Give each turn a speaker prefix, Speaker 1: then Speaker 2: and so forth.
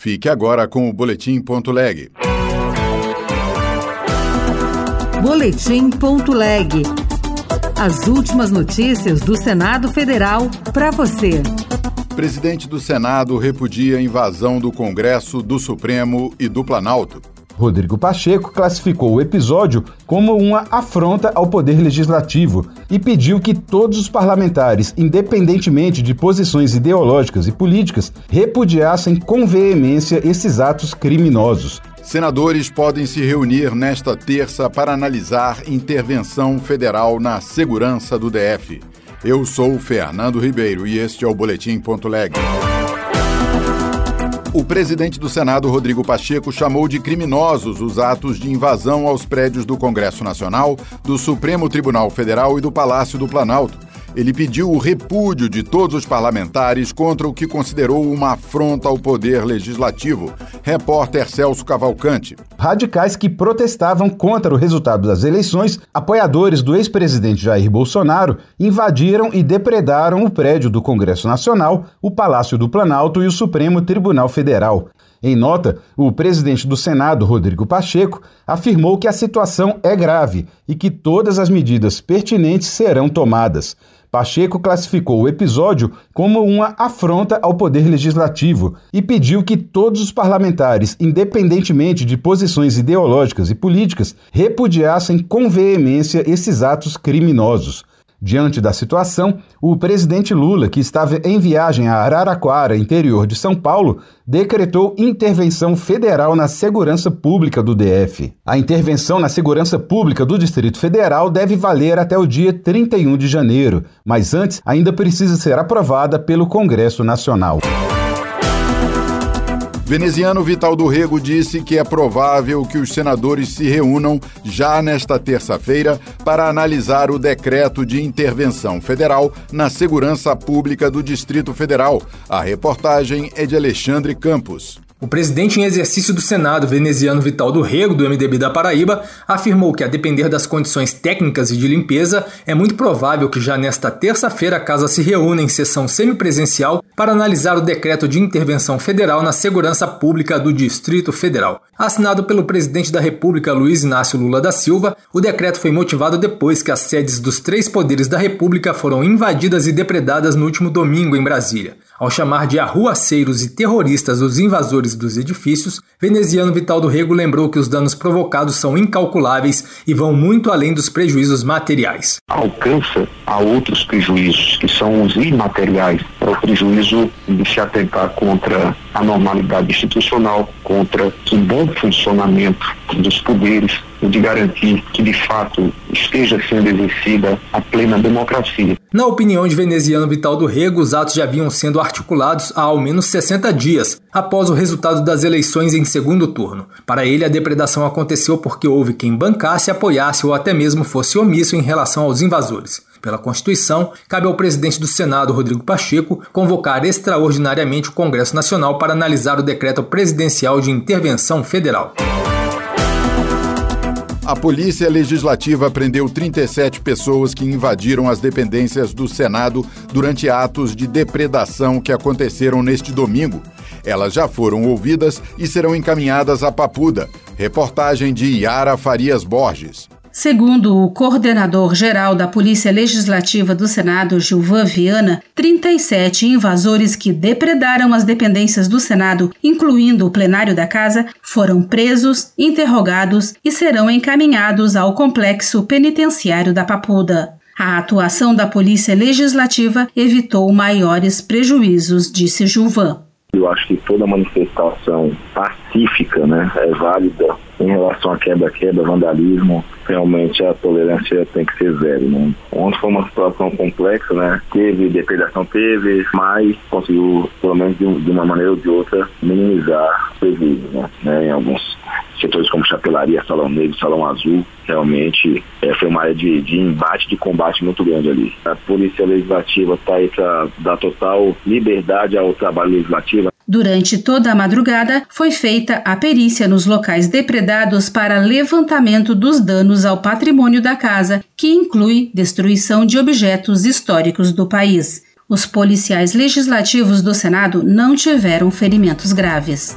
Speaker 1: Fique agora com o Boletim.leg.
Speaker 2: Boletim.leg. As últimas notícias do Senado Federal para você.
Speaker 1: Presidente do Senado repudia a invasão do Congresso, do Supremo e do Planalto.
Speaker 3: Rodrigo Pacheco classificou o episódio como uma afronta ao poder legislativo e pediu que todos os parlamentares, independentemente de posições ideológicas e políticas, repudiassem com veemência esses atos criminosos.
Speaker 1: Senadores podem se reunir nesta terça para analisar intervenção federal na segurança do DF. Eu sou Fernando Ribeiro e este é o Boletim Ponto Leg. O presidente do Senado, Rodrigo Pacheco, chamou de criminosos os atos de invasão aos prédios do Congresso Nacional, do Supremo Tribunal Federal e do Palácio do Planalto. Ele pediu o repúdio de todos os parlamentares contra o que considerou uma afronta ao poder legislativo. Repórter Celso Cavalcante.
Speaker 3: Radicais que protestavam contra o resultado das eleições, apoiadores do ex-presidente Jair Bolsonaro, invadiram e depredaram o prédio do Congresso Nacional, o Palácio do Planalto e o Supremo Tribunal Federal. Em nota, o presidente do Senado, Rodrigo Pacheco, afirmou que a situação é grave e que todas as medidas pertinentes serão tomadas. Pacheco classificou o episódio como uma afronta ao poder legislativo e pediu que todos os parlamentares, independentemente de posições ideológicas e políticas, repudiassem com veemência esses atos criminosos. Diante da situação, o presidente Lula, que estava em viagem a Araraquara, interior de São Paulo, decretou intervenção federal na segurança pública do DF. A intervenção na segurança pública do Distrito Federal deve valer até o dia 31 de janeiro, mas antes ainda precisa ser aprovada pelo Congresso Nacional.
Speaker 1: Veneziano Vital do Rego disse que é provável que os senadores se reúnam já nesta terça-feira para analisar o decreto de intervenção federal na segurança pública do Distrito Federal. A reportagem é de Alexandre Campos.
Speaker 4: O presidente em exercício do Senado, veneziano Vital do Rego, do MDB da Paraíba, afirmou que, a depender das condições técnicas e de limpeza, é muito provável que já nesta terça-feira a casa se reúna em sessão semipresencial para analisar o decreto de intervenção federal na segurança pública do Distrito Federal. Assinado pelo presidente da República, Luiz Inácio Lula da Silva, o decreto foi motivado depois que as sedes dos três poderes da República foram invadidas e depredadas no último domingo em Brasília. Ao chamar de arruaceiros e terroristas os invasores dos edifícios, veneziano Vital do Rego lembrou que os danos provocados são incalculáveis e vão muito além dos prejuízos materiais.
Speaker 5: Alcança a outros prejuízos, que são os imateriais. É o prejuízo de se atentar contra a normalidade institucional, contra o bom funcionamento dos poderes, e de garantir que de fato esteja sendo exercida a plena democracia.
Speaker 4: Na opinião de veneziano Vital do Rego, os atos já vinham sendo articulados há ao menos 60 dias, após o resultado das eleições em segundo turno. Para ele, a depredação aconteceu porque houve quem bancasse, apoiasse ou até mesmo fosse omisso em relação aos invasores. Pela Constituição, cabe ao presidente do Senado, Rodrigo Pacheco, convocar extraordinariamente o Congresso Nacional para analisar o decreto presidencial de intervenção federal.
Speaker 1: A Polícia Legislativa prendeu 37 pessoas que invadiram as dependências do Senado durante atos de depredação que aconteceram neste domingo. Elas já foram ouvidas e serão encaminhadas à Papuda. Reportagem de Yara Farias Borges.
Speaker 6: Segundo o coordenador geral da Polícia Legislativa do Senado, Gilvan Viana, 37 invasores que depredaram as dependências do Senado, incluindo o plenário da Casa, foram presos, interrogados e serão encaminhados ao complexo penitenciário da Papuda. A atuação da Polícia Legislativa evitou maiores prejuízos, disse Gilvan.
Speaker 5: Eu acho que toda manifestação pacífica né, é válida em relação à quebra-quebra, vandalismo, realmente a tolerância tem que ser zero. Né? Ontem foi uma situação complexa, né? Teve depredação, teve, mas conseguiu, pelo menos de, uma maneira ou de outra, minimizar o prejuízo, né? né? Em alguns setores como chapelaria, salão negro, salão azul, realmente é, foi uma área de, de embate, de combate muito grande ali. A Polícia Legislativa está aí para dar total liberdade ao trabalho legislativo.
Speaker 6: Durante toda a madrugada, foi feita a perícia nos locais depredados para levantamento dos danos ao patrimônio da casa, que inclui destruição de objetos históricos do país. Os policiais legislativos do Senado não tiveram ferimentos graves.